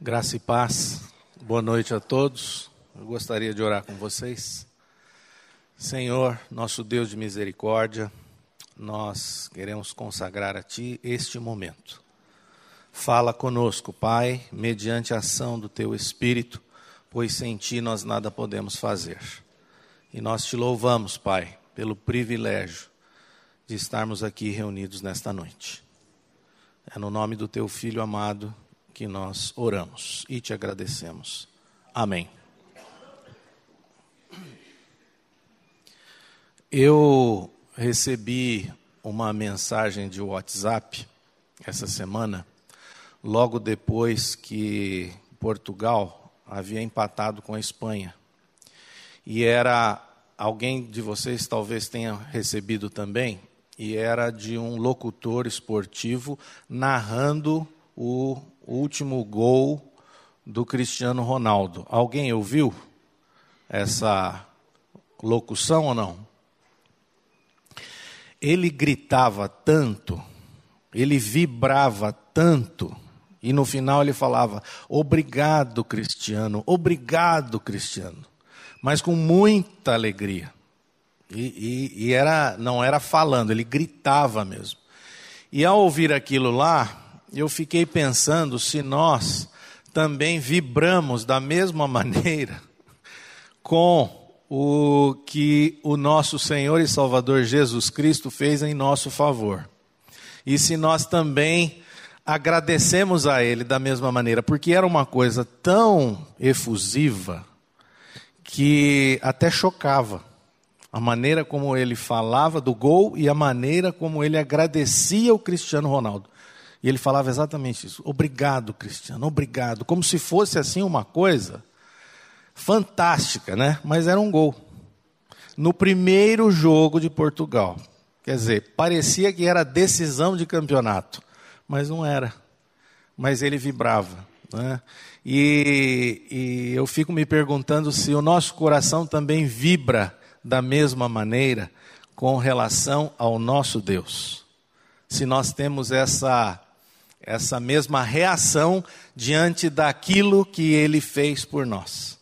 Graça e paz, boa noite a todos. Eu gostaria de orar com vocês. Senhor, nosso Deus de misericórdia, nós queremos consagrar a Ti este momento. Fala conosco, Pai, mediante a ação do Teu Espírito, pois sem Ti nós nada podemos fazer. E nós te louvamos, Pai, pelo privilégio de estarmos aqui reunidos nesta noite. É no nome do Teu Filho amado que nós oramos e te agradecemos. Amém. Eu recebi uma mensagem de WhatsApp essa semana, logo depois que Portugal havia empatado com a Espanha. E era alguém de vocês talvez tenha recebido também, e era de um locutor esportivo narrando o último gol do Cristiano Ronaldo. Alguém ouviu essa locução ou não? Ele gritava tanto, ele vibrava tanto, e no final ele falava: Obrigado, Cristiano, obrigado, Cristiano. Mas com muita alegria. E, e, e era, não era falando, ele gritava mesmo. E ao ouvir aquilo lá, eu fiquei pensando se nós também vibramos da mesma maneira com o que o nosso Senhor e Salvador Jesus Cristo fez em nosso favor. E se nós também agradecemos a Ele da mesma maneira, porque era uma coisa tão efusiva que até chocava. A maneira como ele falava do gol e a maneira como ele agradecia o Cristiano Ronaldo. E ele falava exatamente isso. Obrigado, Cristiano, obrigado. Como se fosse assim uma coisa fantástica, né? Mas era um gol. No primeiro jogo de Portugal. Quer dizer, parecia que era decisão de campeonato, mas não era. Mas ele vibrava. Né? E, e eu fico me perguntando se o nosso coração também vibra da mesma maneira com relação ao nosso Deus. Se nós temos essa essa mesma reação diante daquilo que ele fez por nós.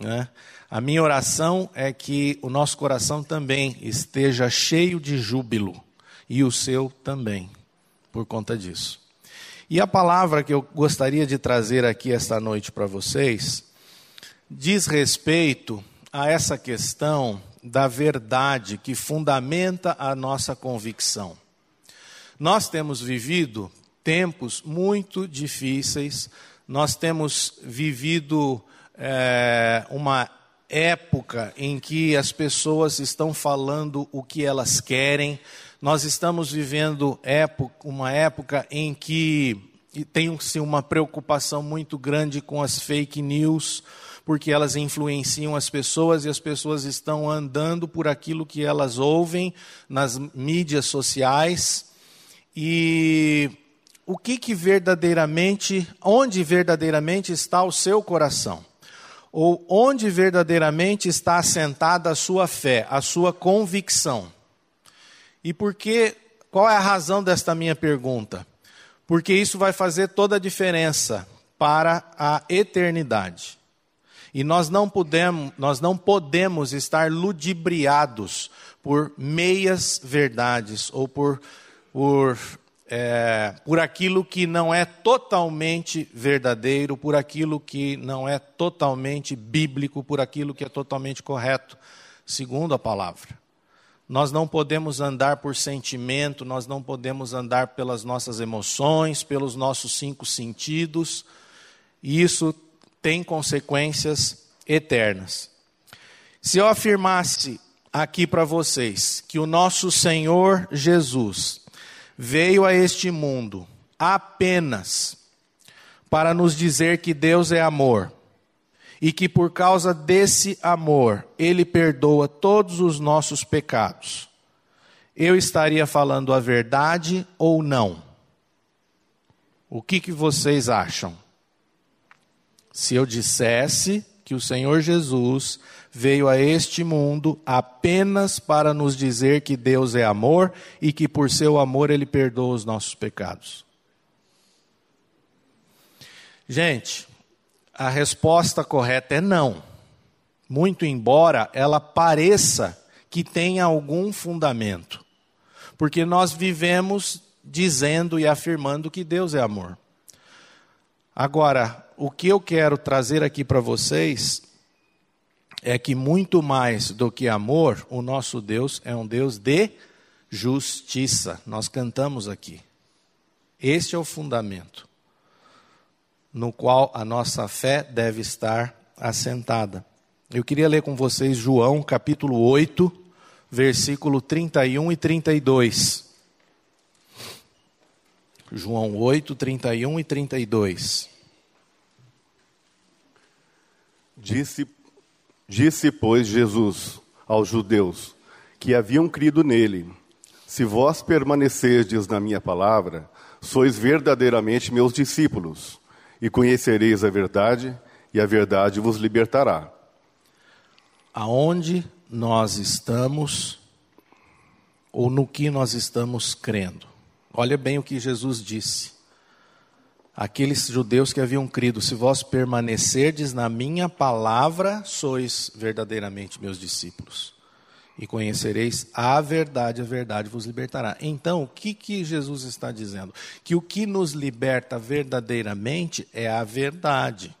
Né? A minha oração é que o nosso coração também esteja cheio de júbilo, e o seu também, por conta disso. E a palavra que eu gostaria de trazer aqui esta noite para vocês diz respeito a essa questão da verdade que fundamenta a nossa convicção. Nós temos vivido tempos muito difíceis. Nós temos vivido é, uma época em que as pessoas estão falando o que elas querem. Nós estamos vivendo época, uma época em que tem-se uma preocupação muito grande com as fake news, porque elas influenciam as pessoas e as pessoas estão andando por aquilo que elas ouvem nas mídias sociais. E o que, que verdadeiramente, onde verdadeiramente está o seu coração? Ou onde verdadeiramente está assentada a sua fé, a sua convicção? E por que, qual é a razão desta minha pergunta? Porque isso vai fazer toda a diferença para a eternidade. E nós não podemos, nós não podemos estar ludibriados por meias verdades ou por, por é, por aquilo que não é totalmente verdadeiro, por aquilo que não é totalmente bíblico, por aquilo que é totalmente correto, segundo a palavra. Nós não podemos andar por sentimento, nós não podemos andar pelas nossas emoções, pelos nossos cinco sentidos, e isso tem consequências eternas. Se eu afirmasse aqui para vocês que o nosso Senhor Jesus veio a este mundo apenas para nos dizer que Deus é amor e que por causa desse amor ele perdoa todos os nossos pecados. Eu estaria falando a verdade ou não? O que, que vocês acham? Se eu dissesse que o Senhor Jesus veio a este mundo apenas para nos dizer que Deus é amor e que por seu amor ele perdoa os nossos pecados. Gente, a resposta correta é não. Muito embora ela pareça que tenha algum fundamento. Porque nós vivemos dizendo e afirmando que Deus é amor. Agora, o que eu quero trazer aqui para vocês é que muito mais do que amor, o nosso Deus é um Deus de justiça. Nós cantamos aqui. Este é o fundamento no qual a nossa fé deve estar assentada. Eu queria ler com vocês João capítulo 8, versículo 31 e 32. João 8, 31 e 32. Disse Disse, pois, Jesus aos judeus que haviam crido nele: Se vós permanecerdes na minha palavra, sois verdadeiramente meus discípulos, e conhecereis a verdade, e a verdade vos libertará. Aonde nós estamos, ou no que nós estamos crendo? Olha bem o que Jesus disse aqueles judeus que haviam crido: Se vós permanecerdes na minha palavra, sois verdadeiramente meus discípulos. E conhecereis a verdade, a verdade vos libertará. Então, o que, que Jesus está dizendo? Que o que nos liberta verdadeiramente é a verdade,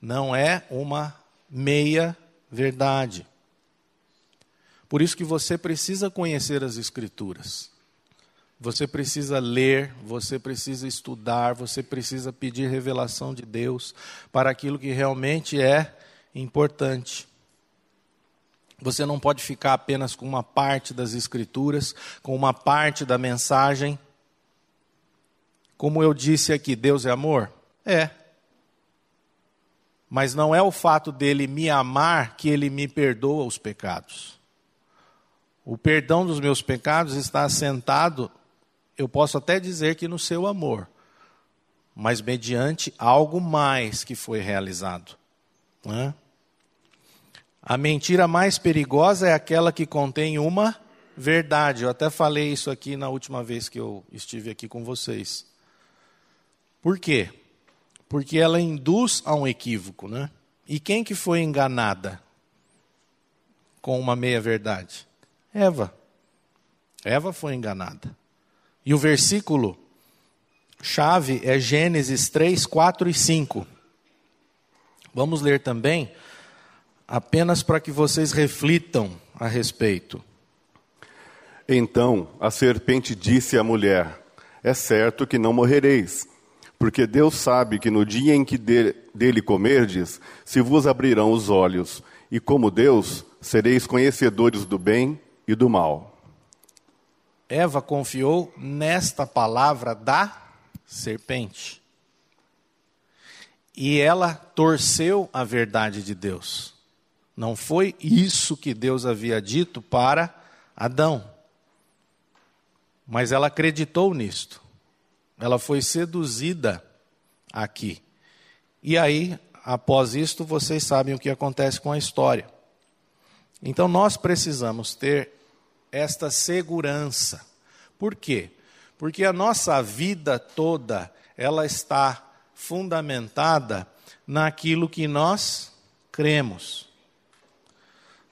não é uma meia verdade. Por isso que você precisa conhecer as Escrituras. Você precisa ler, você precisa estudar, você precisa pedir revelação de Deus para aquilo que realmente é importante. Você não pode ficar apenas com uma parte das Escrituras, com uma parte da mensagem. Como eu disse aqui, Deus é amor? É. Mas não é o fato dele me amar que ele me perdoa os pecados. O perdão dos meus pecados está assentado eu posso até dizer que no seu amor, mas mediante algo mais que foi realizado. Né? A mentira mais perigosa é aquela que contém uma verdade. Eu até falei isso aqui na última vez que eu estive aqui com vocês. Por quê? Porque ela induz a um equívoco, né? E quem que foi enganada com uma meia verdade? Eva. Eva foi enganada. E o versículo chave é Gênesis 3, 4 e 5. Vamos ler também, apenas para que vocês reflitam a respeito. Então a serpente disse à mulher: É certo que não morrereis, porque Deus sabe que no dia em que dele comerdes, se vos abrirão os olhos, e como Deus, sereis conhecedores do bem e do mal. Eva confiou nesta palavra da serpente. E ela torceu a verdade de Deus. Não foi isso que Deus havia dito para Adão. Mas ela acreditou nisto. Ela foi seduzida aqui. E aí, após isto, vocês sabem o que acontece com a história. Então nós precisamos ter esta segurança. Por quê? Porque a nossa vida toda, ela está fundamentada naquilo que nós cremos.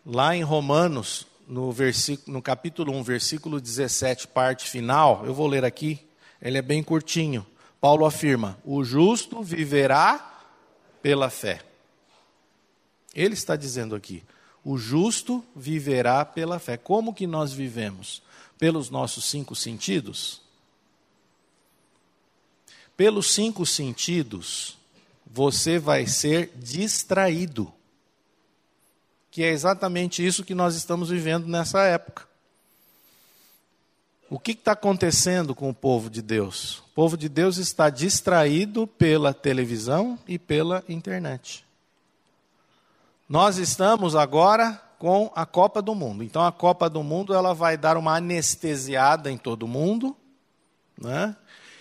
Lá em Romanos, no, versículo, no capítulo 1, versículo 17, parte final, eu vou ler aqui, ele é bem curtinho. Paulo afirma: O justo viverá pela fé. Ele está dizendo aqui: o justo viverá pela fé. Como que nós vivemos? Pelos nossos cinco sentidos? Pelos cinco sentidos, você vai ser distraído. Que é exatamente isso que nós estamos vivendo nessa época. O que está acontecendo com o povo de Deus? O povo de Deus está distraído pela televisão e pela internet. Nós estamos agora com a Copa do Mundo. Então a Copa do Mundo ela vai dar uma anestesiada em todo mundo, né?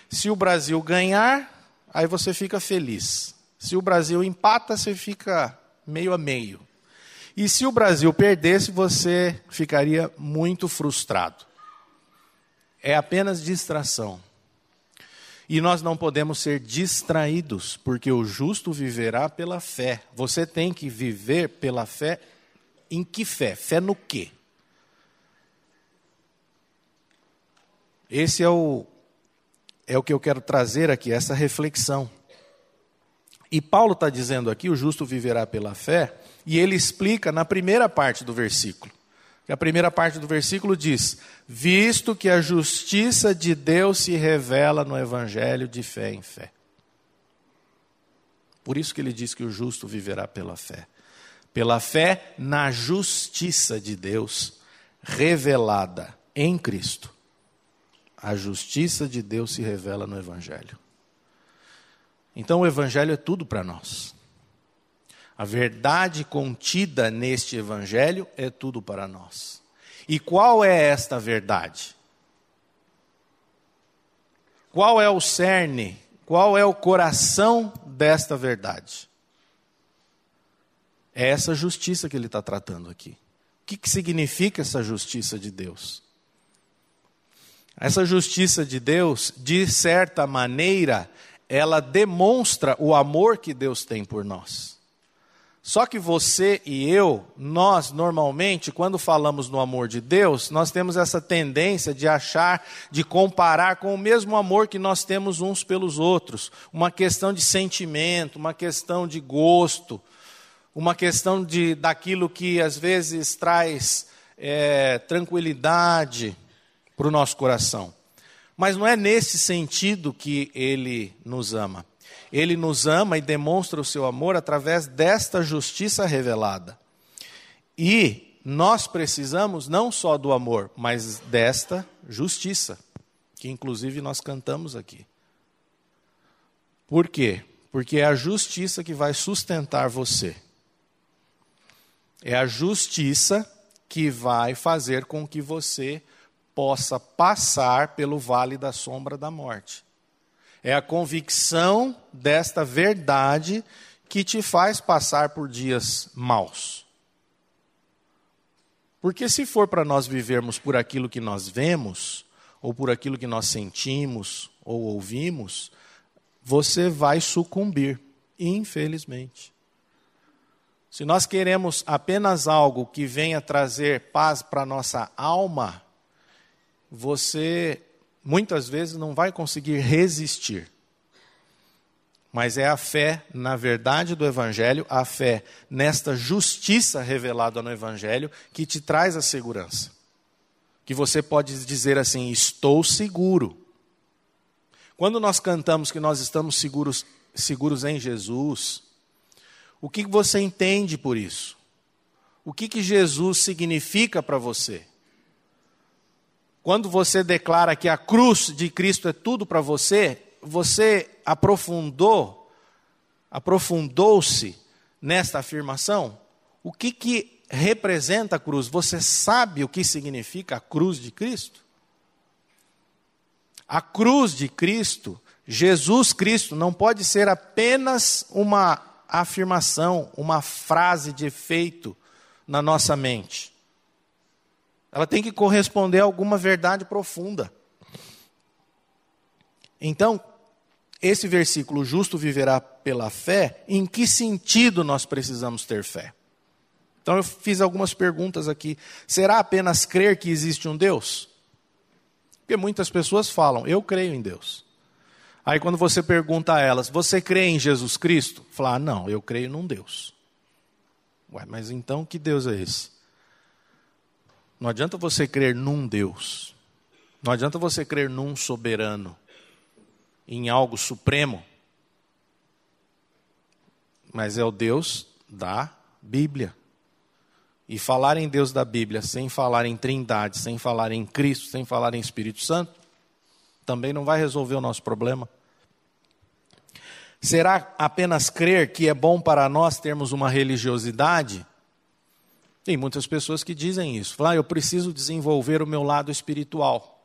Se o Brasil ganhar, aí você fica feliz. Se o Brasil empata, você fica meio a meio. E se o Brasil perdesse, você ficaria muito frustrado. É apenas distração. E nós não podemos ser distraídos, porque o justo viverá pela fé. Você tem que viver pela fé em que fé? Fé no quê? Esse é o, é o que eu quero trazer aqui, essa reflexão. E Paulo está dizendo aqui: o justo viverá pela fé, e ele explica na primeira parte do versículo. Que a primeira parte do versículo diz: Visto que a justiça de Deus se revela no evangelho de fé em fé. Por isso que ele diz que o justo viverá pela fé. Pela fé na justiça de Deus revelada em Cristo. A justiça de Deus se revela no Evangelho. Então o Evangelho é tudo para nós. A verdade contida neste Evangelho é tudo para nós. E qual é esta verdade? Qual é o cerne? Qual é o coração desta verdade? É essa justiça que ele está tratando aqui. O que, que significa essa justiça de Deus? Essa justiça de Deus, de certa maneira, ela demonstra o amor que Deus tem por nós. Só que você e eu, nós normalmente, quando falamos no amor de Deus, nós temos essa tendência de achar, de comparar com o mesmo amor que nós temos uns pelos outros. Uma questão de sentimento, uma questão de gosto, uma questão de, daquilo que às vezes traz é, tranquilidade, para o nosso coração. Mas não é nesse sentido que ele nos ama. Ele nos ama e demonstra o seu amor através desta justiça revelada. E nós precisamos não só do amor, mas desta justiça, que inclusive nós cantamos aqui. Por quê? Porque é a justiça que vai sustentar você. É a justiça que vai fazer com que você possa passar pelo vale da sombra da morte. É a convicção desta verdade que te faz passar por dias maus. Porque se for para nós vivermos por aquilo que nós vemos, ou por aquilo que nós sentimos ou ouvimos, você vai sucumbir, infelizmente. Se nós queremos apenas algo que venha trazer paz para a nossa alma, você muitas vezes não vai conseguir resistir. Mas é a fé na verdade do Evangelho, a fé nesta justiça revelada no Evangelho, que te traz a segurança. Que você pode dizer assim: estou seguro. Quando nós cantamos que nós estamos seguros, seguros em Jesus, o que você entende por isso? O que, que Jesus significa para você? Quando você declara que a cruz de Cristo é tudo para você, você aprofundou, aprofundou-se nesta afirmação? O que, que representa a cruz? Você sabe o que significa a cruz de Cristo? A cruz de Cristo, Jesus Cristo, não pode ser apenas uma afirmação, uma frase de efeito na nossa mente. Ela tem que corresponder a alguma verdade profunda. Então, esse versículo, justo viverá pela fé, em que sentido nós precisamos ter fé? Então eu fiz algumas perguntas aqui. Será apenas crer que existe um Deus? Porque muitas pessoas falam, eu creio em Deus. Aí quando você pergunta a elas, você crê em Jesus Cristo? Fala, ah, não, eu creio num Deus. Ué, mas então que Deus é esse? Não adianta você crer num Deus. Não adianta você crer num soberano, em algo supremo. Mas é o Deus da Bíblia. E falar em Deus da Bíblia sem falar em Trindade, sem falar em Cristo, sem falar em Espírito Santo, também não vai resolver o nosso problema. Será apenas crer que é bom para nós termos uma religiosidade tem muitas pessoas que dizem isso. Falam, ah, eu preciso desenvolver o meu lado espiritual.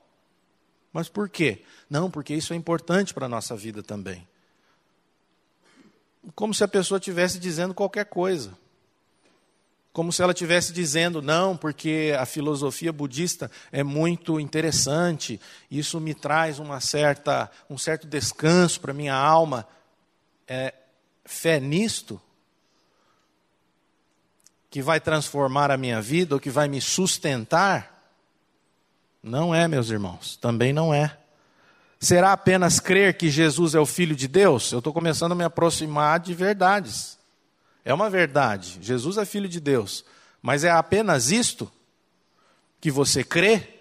Mas por quê? Não, porque isso é importante para a nossa vida também. Como se a pessoa estivesse dizendo qualquer coisa. como se ela estivesse dizendo, não, porque a filosofia budista é muito interessante, isso me traz uma certa, um certo descanso para a minha alma. É, fé nisto que vai transformar a minha vida ou que vai me sustentar? Não é, meus irmãos, também não é. Será apenas crer que Jesus é o Filho de Deus? Eu estou começando a me aproximar de verdades. É uma verdade, Jesus é Filho de Deus. Mas é apenas isto que você crê?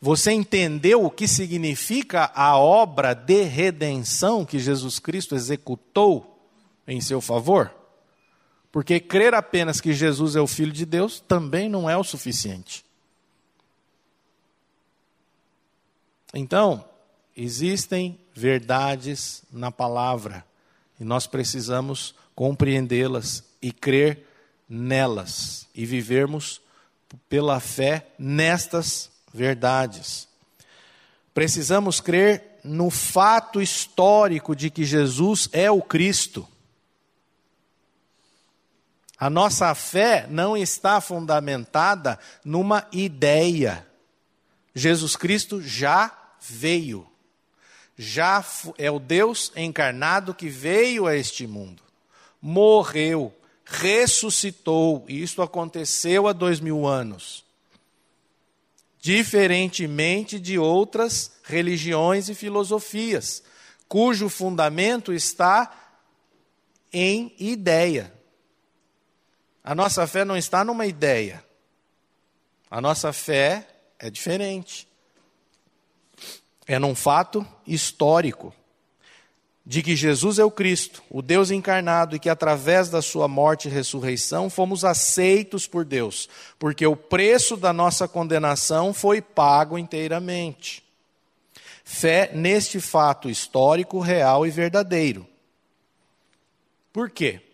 Você entendeu o que significa a obra de redenção que Jesus Cristo executou em seu favor? Porque crer apenas que Jesus é o Filho de Deus também não é o suficiente. Então, existem verdades na palavra e nós precisamos compreendê-las e crer nelas e vivermos pela fé nestas verdades. Precisamos crer no fato histórico de que Jesus é o Cristo. A nossa fé não está fundamentada numa ideia. Jesus Cristo já veio. Já é o Deus encarnado que veio a este mundo. Morreu, ressuscitou, e isso aconteceu há dois mil anos. Diferentemente de outras religiões e filosofias, cujo fundamento está em ideia. A nossa fé não está numa ideia. A nossa fé é diferente. É num fato histórico de que Jesus é o Cristo, o Deus encarnado, e que através da sua morte e ressurreição fomos aceitos por Deus, porque o preço da nossa condenação foi pago inteiramente. Fé neste fato histórico, real e verdadeiro. Por quê?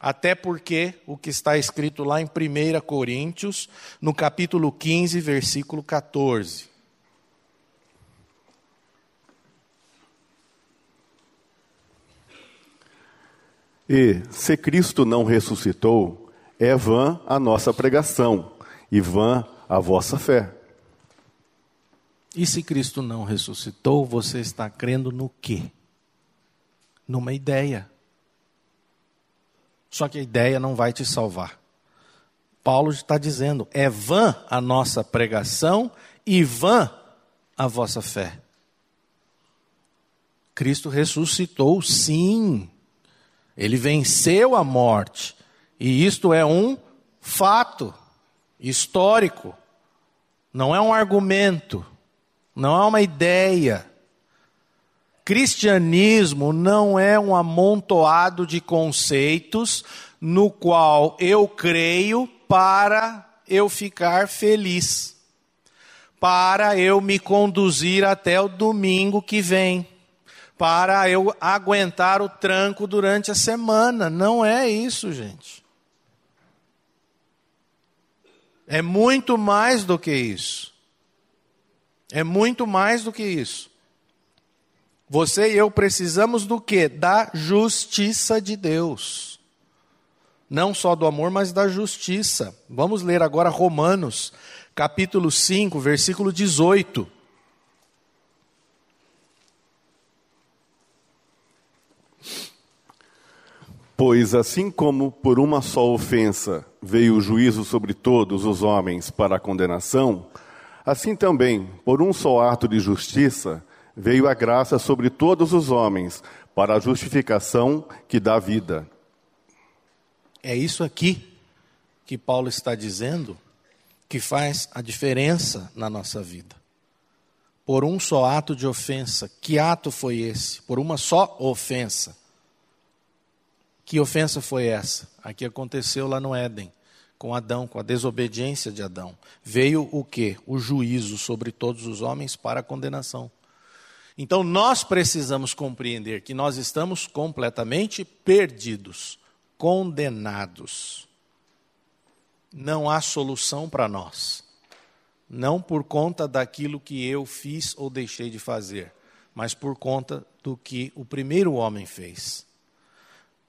Até porque o que está escrito lá em 1 Coríntios, no capítulo 15, versículo 14. E, se Cristo não ressuscitou, é vã a nossa pregação e vã a vossa fé. E se Cristo não ressuscitou, você está crendo no quê? Numa ideia. Só que a ideia não vai te salvar. Paulo está dizendo: é vã a nossa pregação e vã a vossa fé. Cristo ressuscitou, sim. Ele venceu a morte. E isto é um fato histórico. Não é um argumento. Não é uma ideia. Cristianismo não é um amontoado de conceitos no qual eu creio para eu ficar feliz, para eu me conduzir até o domingo que vem para eu aguentar o tranco durante a semana. Não é isso, gente. É muito mais do que isso. É muito mais do que isso. Você e eu precisamos do que? Da justiça de Deus. Não só do amor, mas da justiça. Vamos ler agora Romanos, capítulo 5, versículo 18. Pois assim como por uma só ofensa veio o juízo sobre todos os homens para a condenação, assim também, por um só ato de justiça, veio a graça sobre todos os homens para a justificação que dá vida. É isso aqui que Paulo está dizendo que faz a diferença na nossa vida. Por um só ato de ofensa. Que ato foi esse? Por uma só ofensa. Que ofensa foi essa? A que aconteceu lá no Éden, com Adão, com a desobediência de Adão. Veio o que? O juízo sobre todos os homens para a condenação. Então nós precisamos compreender que nós estamos completamente perdidos, condenados. Não há solução para nós. Não por conta daquilo que eu fiz ou deixei de fazer, mas por conta do que o primeiro homem fez.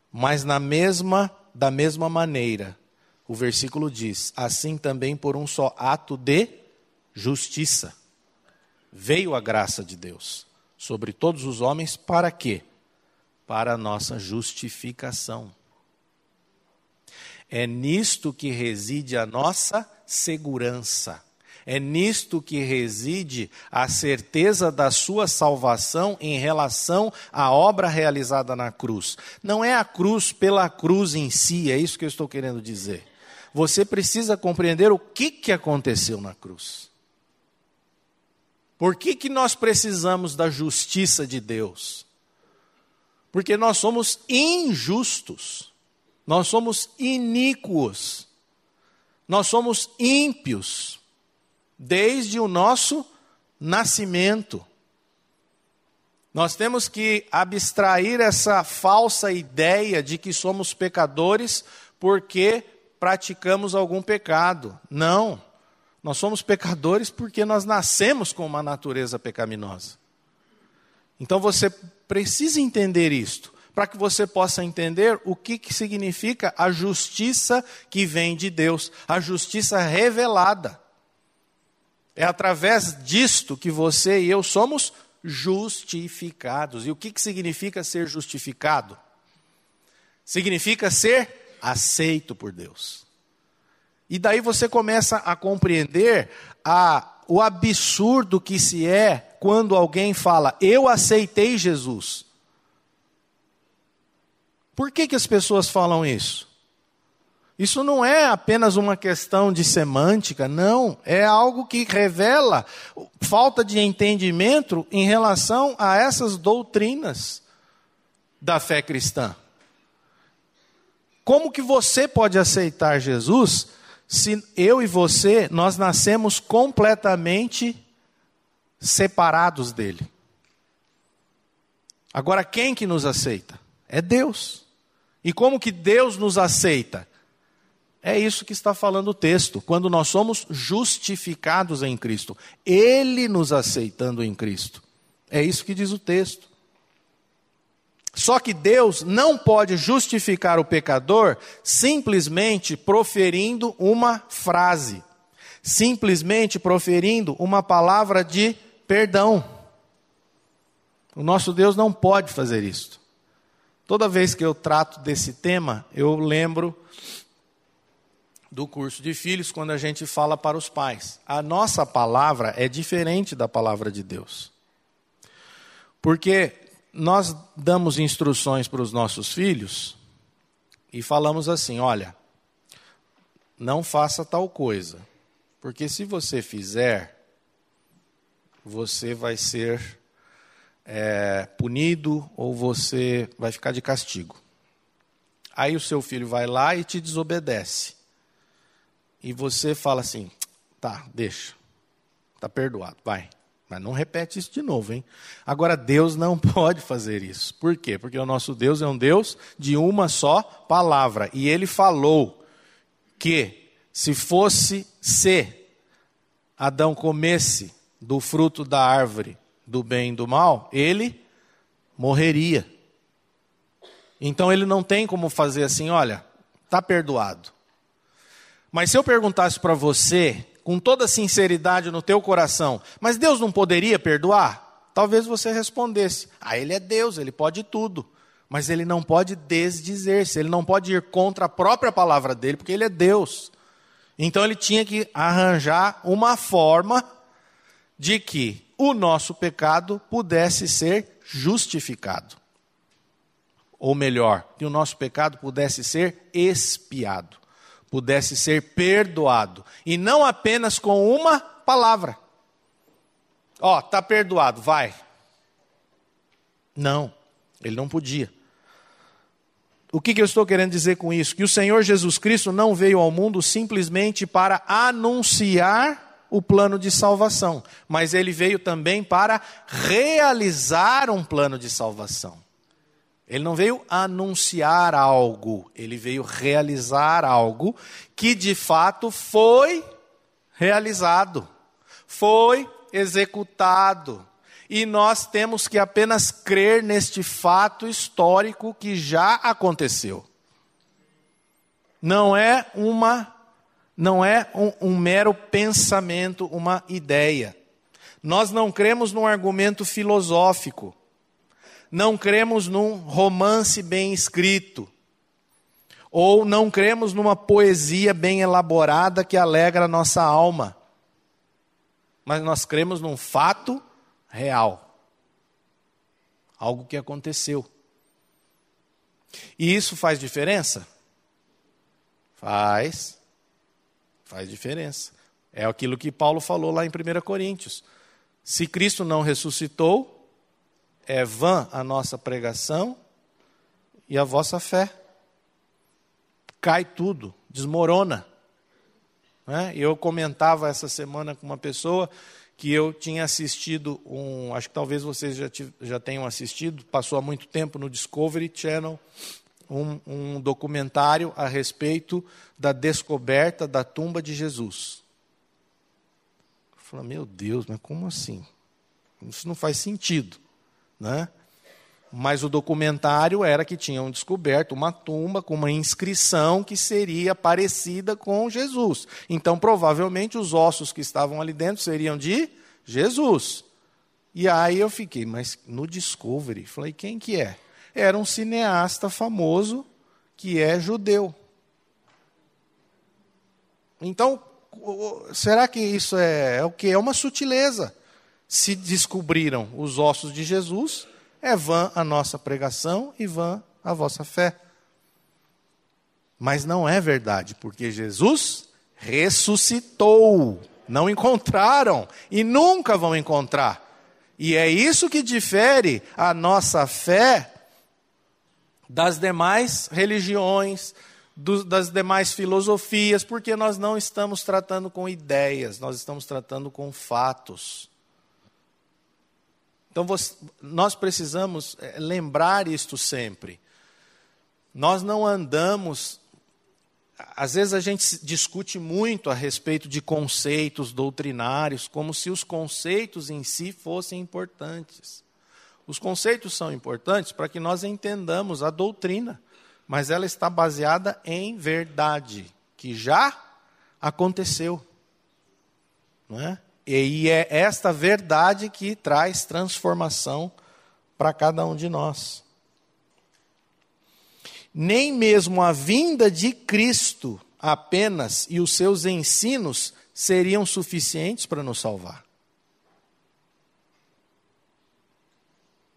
Mas na mesma, da mesma maneira o versículo diz: assim também por um só ato de justiça veio a graça de Deus sobre todos os homens, para quê? Para a nossa justificação. É nisto que reside a nossa segurança. É nisto que reside a certeza da sua salvação em relação à obra realizada na cruz. Não é a cruz pela cruz em si, é isso que eu estou querendo dizer. Você precisa compreender o que, que aconteceu na cruz. Por que, que nós precisamos da justiça de Deus? Porque nós somos injustos, nós somos iníquos, nós somos ímpios, desde o nosso nascimento. Nós temos que abstrair essa falsa ideia de que somos pecadores porque praticamos algum pecado. Não. Nós somos pecadores porque nós nascemos com uma natureza pecaminosa. Então você precisa entender isto, para que você possa entender o que, que significa a justiça que vem de Deus, a justiça revelada. É através disto que você e eu somos justificados. E o que, que significa ser justificado? Significa ser aceito por Deus. E daí você começa a compreender a, o absurdo que se é quando alguém fala, eu aceitei Jesus. Por que, que as pessoas falam isso? Isso não é apenas uma questão de semântica, não. É algo que revela falta de entendimento em relação a essas doutrinas da fé cristã. Como que você pode aceitar Jesus se eu e você, nós nascemos completamente separados dele. Agora, quem que nos aceita? É Deus. E como que Deus nos aceita? É isso que está falando o texto, quando nós somos justificados em Cristo. Ele nos aceitando em Cristo. É isso que diz o texto. Só que Deus não pode justificar o pecador simplesmente proferindo uma frase, simplesmente proferindo uma palavra de perdão. O nosso Deus não pode fazer isso. Toda vez que eu trato desse tema, eu lembro do curso de filhos quando a gente fala para os pais. A nossa palavra é diferente da palavra de Deus. Porque nós damos instruções para os nossos filhos e falamos assim: olha, não faça tal coisa, porque se você fizer, você vai ser é, punido ou você vai ficar de castigo. Aí o seu filho vai lá e te desobedece. E você fala assim: tá, deixa, tá perdoado, vai. Mas não repete isso de novo, hein? Agora, Deus não pode fazer isso. Por quê? Porque o nosso Deus é um Deus de uma só palavra. E ele falou que se fosse se Adão comesse do fruto da árvore do bem e do mal, ele morreria. Então ele não tem como fazer assim, olha, está perdoado. Mas se eu perguntasse para você com toda sinceridade no teu coração, mas Deus não poderia perdoar? Talvez você respondesse: Ah, Ele é Deus, Ele pode tudo. Mas Ele não pode desdizer-se, Ele não pode ir contra a própria palavra dele, porque Ele é Deus. Então Ele tinha que arranjar uma forma de que o nosso pecado pudesse ser justificado. Ou melhor, que o nosso pecado pudesse ser expiado pudesse ser perdoado. E não apenas com uma palavra. Ó, oh, está perdoado, vai. Não, ele não podia. O que, que eu estou querendo dizer com isso? Que o Senhor Jesus Cristo não veio ao mundo simplesmente para anunciar o plano de salvação, mas ele veio também para realizar um plano de salvação. Ele não veio anunciar algo, ele veio realizar algo que de fato foi realizado, foi executado. E nós temos que apenas crer neste fato histórico que já aconteceu. não é uma não é um, um mero pensamento, uma ideia. Nós não cremos num argumento filosófico. Não cremos num romance bem escrito. Ou não cremos numa poesia bem elaborada que alegra a nossa alma. Mas nós cremos num fato real. Algo que aconteceu. E isso faz diferença? Faz. Faz diferença. É aquilo que Paulo falou lá em 1 Coríntios. Se Cristo não ressuscitou, é vã a nossa pregação e a vossa fé. Cai tudo, desmorona. Né? Eu comentava essa semana com uma pessoa que eu tinha assistido um, acho que talvez vocês já, já tenham assistido, passou há muito tempo no Discovery Channel, um, um documentário a respeito da descoberta da tumba de Jesus. Eu falei, meu Deus, mas como assim? Isso não faz sentido. Né? Mas o documentário era que tinham descoberto uma tumba com uma inscrição que seria parecida com Jesus. Então, provavelmente, os ossos que estavam ali dentro seriam de Jesus. E aí eu fiquei, mas no Discovery, falei, quem que é? era um cineasta famoso que é judeu. Então, será que isso é, é o que? É uma sutileza. Se descobriram os ossos de Jesus, é vã a nossa pregação e vã a vossa fé. Mas não é verdade, porque Jesus ressuscitou. Não encontraram e nunca vão encontrar. E é isso que difere a nossa fé das demais religiões, do, das demais filosofias, porque nós não estamos tratando com ideias, nós estamos tratando com fatos. Então você, nós precisamos eh, lembrar isto sempre. Nós não andamos. Às vezes a gente discute muito a respeito de conceitos doutrinários, como se os conceitos em si fossem importantes. Os conceitos são importantes para que nós entendamos a doutrina, mas ela está baseada em verdade, que já aconteceu. Não é? E é esta verdade que traz transformação para cada um de nós. Nem mesmo a vinda de Cristo apenas e os seus ensinos seriam suficientes para nos salvar.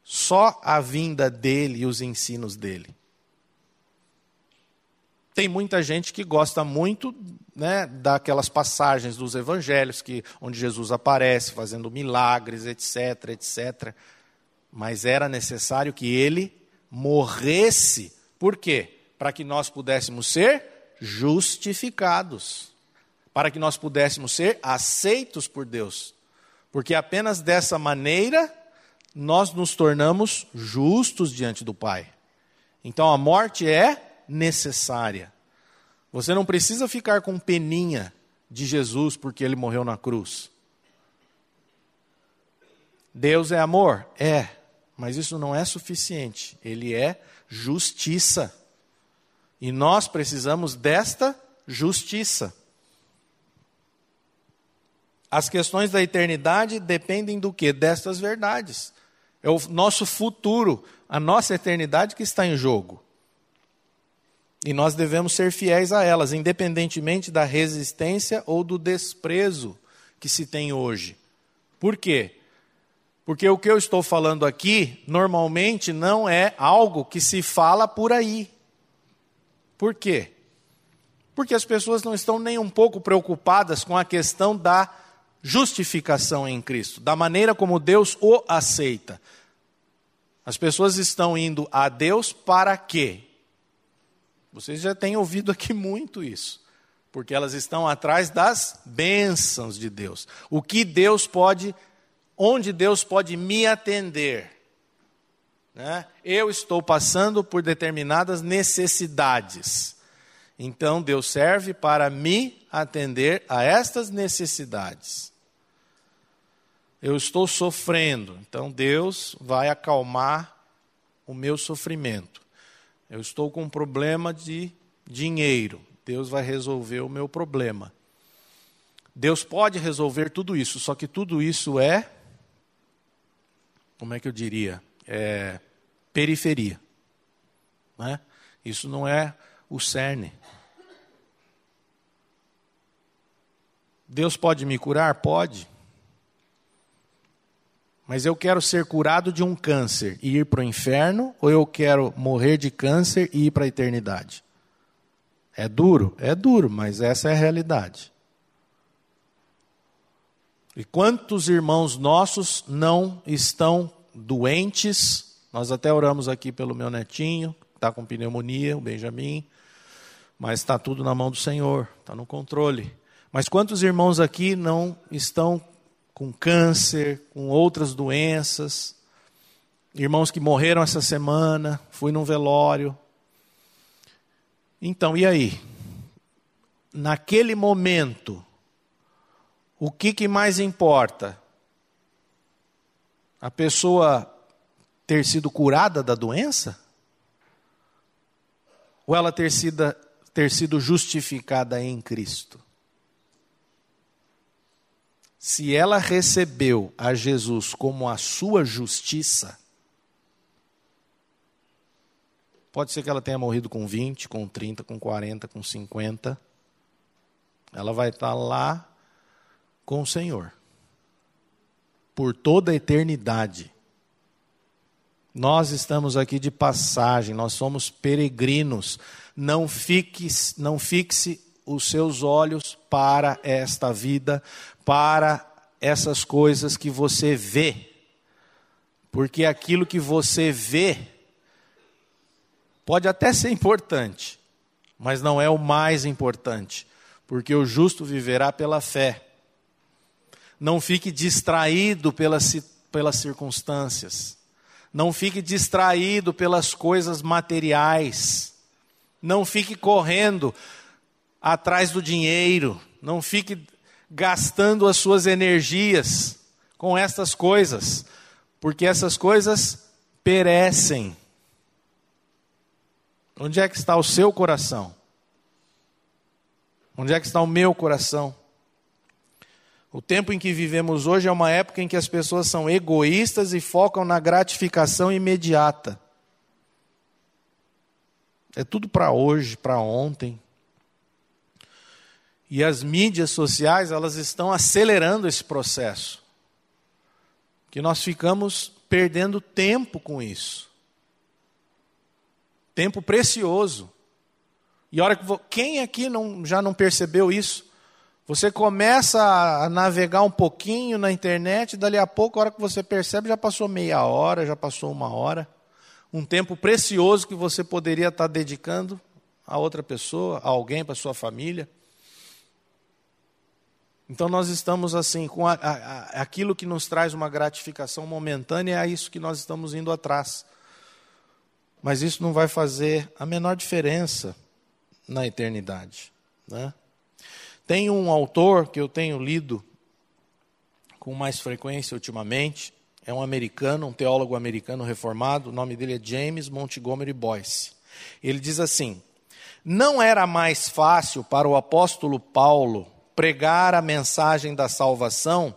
Só a vinda dele e os ensinos dele. Tem muita gente que gosta muito né, daquelas passagens dos evangelhos, que, onde Jesus aparece fazendo milagres, etc, etc. Mas era necessário que ele morresse. Por quê? Para que nós pudéssemos ser justificados. Para que nós pudéssemos ser aceitos por Deus. Porque apenas dessa maneira nós nos tornamos justos diante do Pai. Então a morte é necessária. Você não precisa ficar com peninha de Jesus porque ele morreu na cruz. Deus é amor? É, mas isso não é suficiente. Ele é justiça. E nós precisamos desta justiça. As questões da eternidade dependem do que? Destas verdades. É o nosso futuro, a nossa eternidade que está em jogo. E nós devemos ser fiéis a elas, independentemente da resistência ou do desprezo que se tem hoje. Por quê? Porque o que eu estou falando aqui, normalmente, não é algo que se fala por aí. Por quê? Porque as pessoas não estão nem um pouco preocupadas com a questão da justificação em Cristo, da maneira como Deus o aceita. As pessoas estão indo a Deus para quê? Vocês já têm ouvido aqui muito isso. Porque elas estão atrás das bênçãos de Deus. O que Deus pode, onde Deus pode me atender. Né? Eu estou passando por determinadas necessidades. Então Deus serve para me atender a estas necessidades eu estou sofrendo, então Deus vai acalmar o meu sofrimento. Eu estou com um problema de dinheiro, Deus vai resolver o meu problema. Deus pode resolver tudo isso, só que tudo isso é, como é que eu diria? É periferia. Né? Isso não é o cerne. Deus pode me curar? Pode. Mas eu quero ser curado de um câncer e ir para o inferno, ou eu quero morrer de câncer e ir para a eternidade? É duro? É duro, mas essa é a realidade. E quantos irmãos nossos não estão doentes? Nós até oramos aqui pelo meu netinho, está com pneumonia, o Benjamin, mas está tudo na mão do Senhor, está no controle. Mas quantos irmãos aqui não estão com câncer, com outras doenças? Irmãos que morreram essa semana, fui num velório. Então, e aí? Naquele momento, o que, que mais importa? A pessoa ter sido curada da doença? Ou ela ter sido, ter sido justificada em Cristo? Se ela recebeu a Jesus como a sua justiça, pode ser que ela tenha morrido com 20, com 30, com 40, com 50. Ela vai estar lá com o Senhor por toda a eternidade. Nós estamos aqui de passagem, nós somos peregrinos. Não não fixe os seus olhos para esta vida, para essas coisas que você vê. Porque aquilo que você vê pode até ser importante, mas não é o mais importante, porque o justo viverá pela fé. Não fique distraído pelas, pelas circunstâncias. Não fique distraído pelas coisas materiais. Não fique correndo atrás do dinheiro. Não fique gastando as suas energias com essas coisas, porque essas coisas perecem. Onde é que está o seu coração? Onde é que está o meu coração? O tempo em que vivemos hoje é uma época em que as pessoas são egoístas e focam na gratificação imediata. É tudo para hoje, para ontem. E as mídias sociais, elas estão acelerando esse processo. Que nós ficamos perdendo tempo com isso. Tempo precioso. E hora que quem aqui não, já não percebeu isso? Você começa a navegar um pouquinho na internet, dali a pouco, a hora que você percebe, já passou meia hora, já passou uma hora. Um tempo precioso que você poderia estar dedicando a outra pessoa, a alguém, para sua família. Então nós estamos assim, com a, a, aquilo que nos traz uma gratificação momentânea, é isso que nós estamos indo atrás. Mas isso não vai fazer a menor diferença na eternidade. Né? Tem um autor que eu tenho lido com mais frequência ultimamente, é um americano, um teólogo americano reformado, o nome dele é James Montgomery Boyce. Ele diz assim: Não era mais fácil para o apóstolo Paulo pregar a mensagem da salvação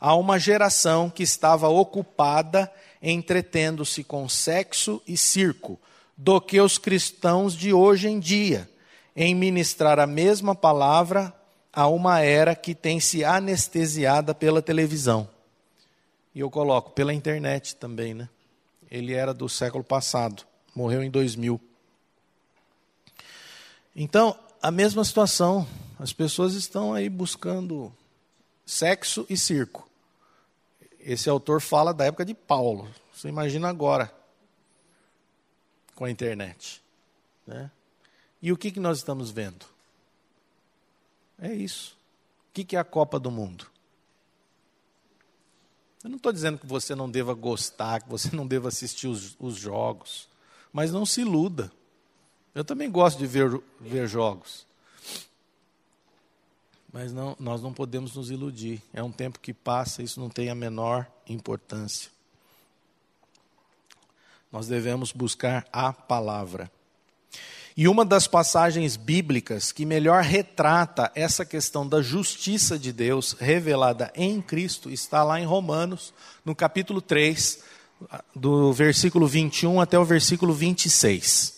a uma geração que estava ocupada entretendo-se com sexo e circo, do que os cristãos de hoje em dia, em ministrar a mesma palavra a uma era que tem se anestesiada pela televisão. E eu coloco pela internet também, né? Ele era do século passado, morreu em 2000. Então, a mesma situação, as pessoas estão aí buscando sexo e circo. Esse autor fala da época de Paulo. Você imagina agora com a internet, né? E o que, que nós estamos vendo? É isso. O que é a Copa do Mundo? Eu não estou dizendo que você não deva gostar, que você não deva assistir os, os, jogos, mas não se iluda. Eu também gosto de ver, ver jogos. Mas não, nós não podemos nos iludir. É um tempo que passa, isso não tem a menor importância. Nós devemos buscar a palavra. E uma das passagens bíblicas que melhor retrata essa questão da justiça de Deus revelada em Cristo está lá em Romanos, no capítulo 3, do versículo 21 até o versículo 26.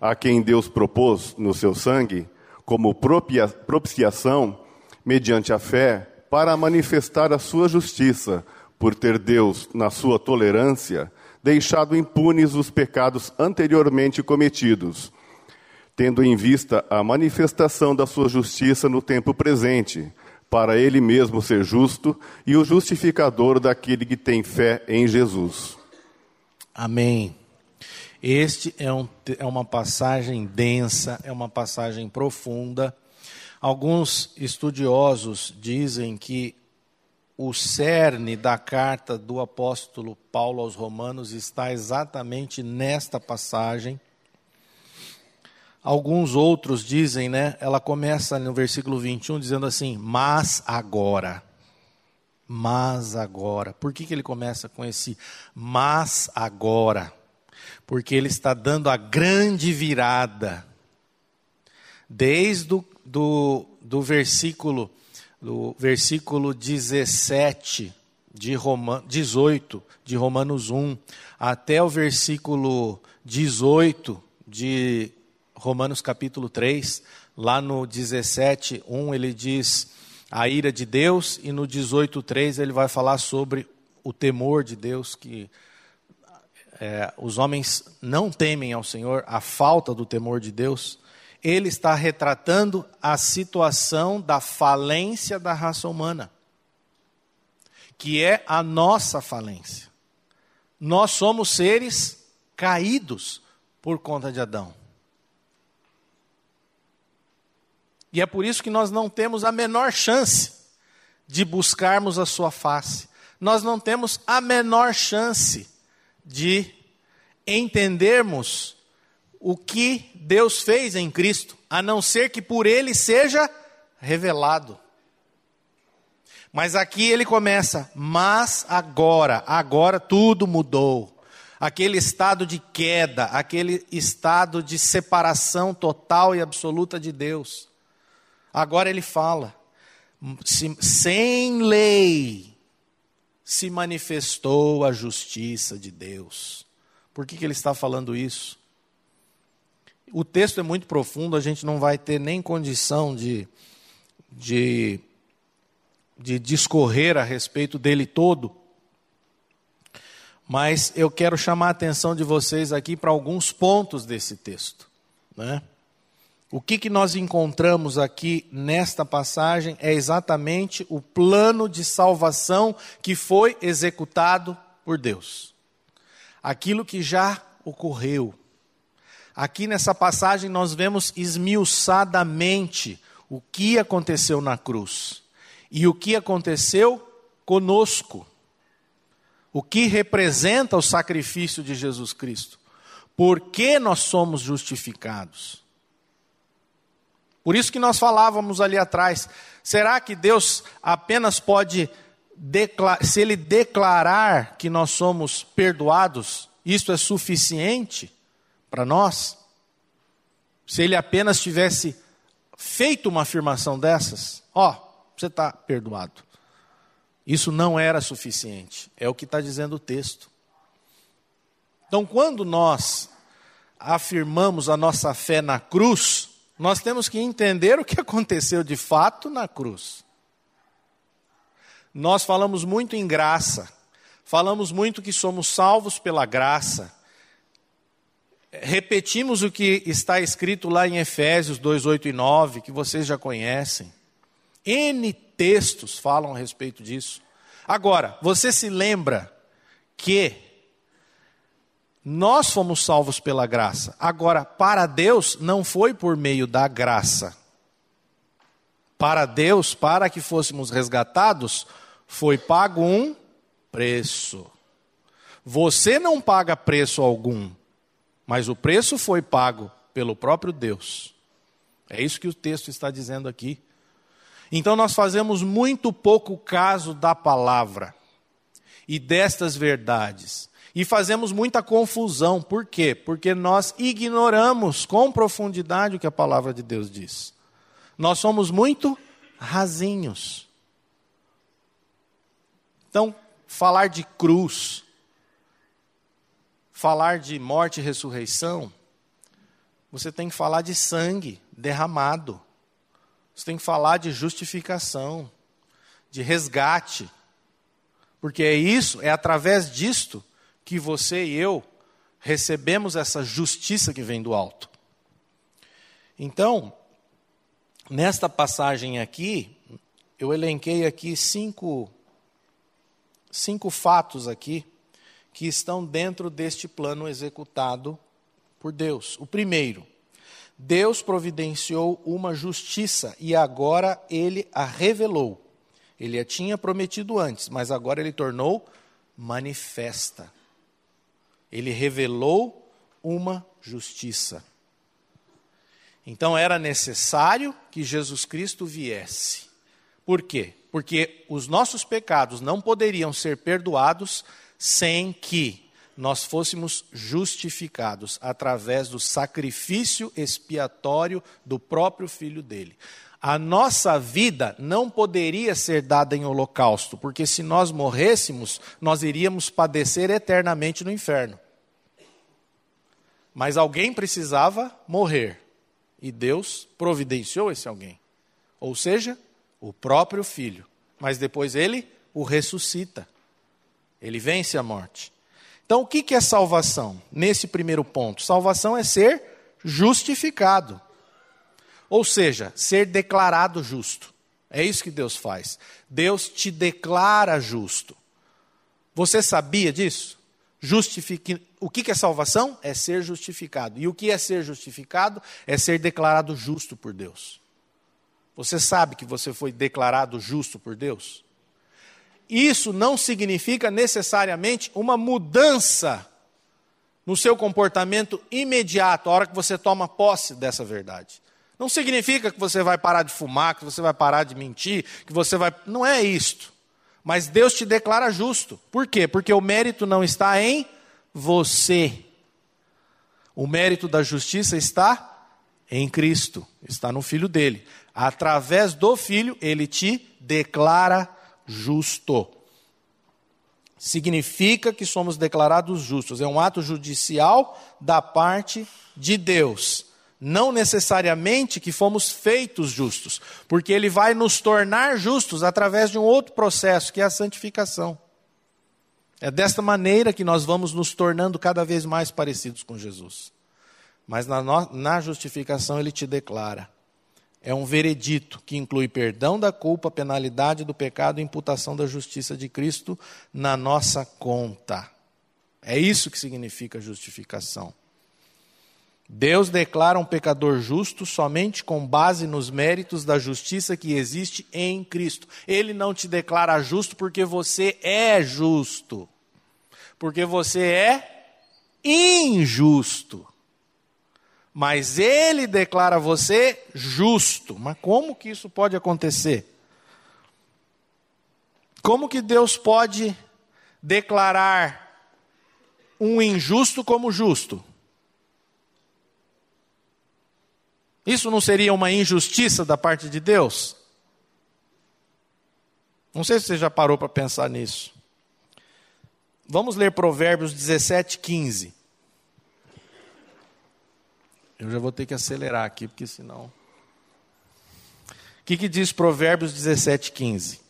a quem Deus propôs no seu sangue como propiciação mediante a fé para manifestar a sua justiça por ter Deus, na sua tolerância, deixado impunes os pecados anteriormente cometidos, tendo em vista a manifestação da sua justiça no tempo presente, para ele mesmo ser justo e o justificador daquele que tem fé em Jesus. Amém. Este é, um, é uma passagem densa, é uma passagem profunda. Alguns estudiosos dizem que o cerne da carta do apóstolo Paulo aos Romanos está exatamente nesta passagem. Alguns outros dizem, né? Ela começa no versículo 21 dizendo assim: Mas agora. Mas agora. Por que, que ele começa com esse mas agora? Porque ele está dando a grande virada. Desde o do, do versículo do versículo 17 de Roma, 18 de Romanos 1 até o versículo 18 de Romanos capítulo 3, lá no 17, 1 ele diz a ira de Deus e no 18, 3 ele vai falar sobre o temor de Deus que é, os homens não temem ao Senhor, a falta do temor de Deus ele está retratando a situação da falência da raça humana, que é a nossa falência. Nós somos seres caídos por conta de Adão. E é por isso que nós não temos a menor chance de buscarmos a sua face. Nós não temos a menor chance de entendermos o que Deus fez em Cristo, a não ser que por ele seja revelado. Mas aqui ele começa, mas agora, agora tudo mudou. Aquele estado de queda, aquele estado de separação total e absoluta de Deus. Agora ele fala, sem lei se manifestou a justiça de Deus. Por que, que ele está falando isso? O texto é muito profundo, a gente não vai ter nem condição de, de, de discorrer a respeito dele todo. Mas eu quero chamar a atenção de vocês aqui para alguns pontos desse texto. Né? O que, que nós encontramos aqui nesta passagem é exatamente o plano de salvação que foi executado por Deus. Aquilo que já ocorreu, Aqui nessa passagem nós vemos esmiuçadamente o que aconteceu na cruz e o que aconteceu conosco. O que representa o sacrifício de Jesus Cristo? Por que nós somos justificados? Por isso que nós falávamos ali atrás, será que Deus apenas pode se ele declarar que nós somos perdoados, isso é suficiente? para nós, se ele apenas tivesse feito uma afirmação dessas, ó, você está perdoado. Isso não era suficiente, é o que está dizendo o texto. Então, quando nós afirmamos a nossa fé na cruz, nós temos que entender o que aconteceu de fato na cruz. Nós falamos muito em graça, falamos muito que somos salvos pela graça, repetimos o que está escrito lá em Efésios 2, 8 e 9, que vocês já conhecem. N textos falam a respeito disso. Agora, você se lembra que nós fomos salvos pela graça. Agora, para Deus, não foi por meio da graça. Para Deus, para que fôssemos resgatados, foi pago um preço. Você não paga preço algum, mas o preço foi pago pelo próprio Deus. É isso que o texto está dizendo aqui. Então nós fazemos muito pouco caso da palavra e destas verdades. E fazemos muita confusão. Por quê? Porque nós ignoramos com profundidade o que a palavra de Deus diz. Nós somos muito rasinhos. Então, falar de cruz, falar de morte e ressurreição, você tem que falar de sangue derramado. Você tem que falar de justificação, de resgate. Porque é isso, é através disto que você e eu recebemos essa justiça que vem do alto. Então, nesta passagem aqui, eu elenquei aqui cinco, cinco fatos aqui que estão dentro deste plano executado por Deus. O primeiro, Deus providenciou uma justiça e agora ele a revelou. Ele a tinha prometido antes, mas agora ele tornou manifesta. Ele revelou uma justiça. Então era necessário que Jesus Cristo viesse. Por quê? Porque os nossos pecados não poderiam ser perdoados sem que nós fôssemos justificados através do sacrifício expiatório do próprio filho dele. A nossa vida não poderia ser dada em holocausto, porque se nós morrêssemos, nós iríamos padecer eternamente no inferno. Mas alguém precisava morrer, e Deus providenciou esse alguém. Ou seja, o próprio filho. Mas depois ele o ressuscita. Ele vence a morte. Então, o que é salvação? Nesse primeiro ponto, salvação é ser justificado. Ou seja, ser declarado justo. É isso que Deus faz. Deus te declara justo. Você sabia disso? Justifique... O que é salvação? É ser justificado. E o que é ser justificado? É ser declarado justo por Deus. Você sabe que você foi declarado justo por Deus? isso não significa necessariamente uma mudança no seu comportamento imediato, a hora que você toma posse dessa verdade. Não significa que você vai parar de fumar, que você vai parar de mentir, que você vai. Não é isto. Mas Deus te declara justo. Por quê? Porque o mérito não está em você. O mérito da justiça está em Cristo, está no Filho dele. Através do Filho, ele te declara justo. Significa que somos declarados justos. É um ato judicial da parte de Deus. Não necessariamente que fomos feitos justos, porque Ele vai nos tornar justos através de um outro processo, que é a santificação. É desta maneira que nós vamos nos tornando cada vez mais parecidos com Jesus. Mas na, na justificação Ele te declara é um veredito que inclui perdão da culpa, penalidade do pecado e imputação da justiça de Cristo na nossa conta. É isso que significa justificação. Deus declara um pecador justo somente com base nos méritos da justiça que existe em Cristo. Ele não te declara justo porque você é justo, porque você é injusto mas ele declara você justo. Mas como que isso pode acontecer? Como que Deus pode declarar um injusto como justo? Isso não seria uma injustiça da parte de Deus? Não sei se você já parou para pensar nisso. Vamos ler Provérbios 17, 15. Eu já vou ter que acelerar aqui, porque senão. O que, que diz Provérbios 17, 15?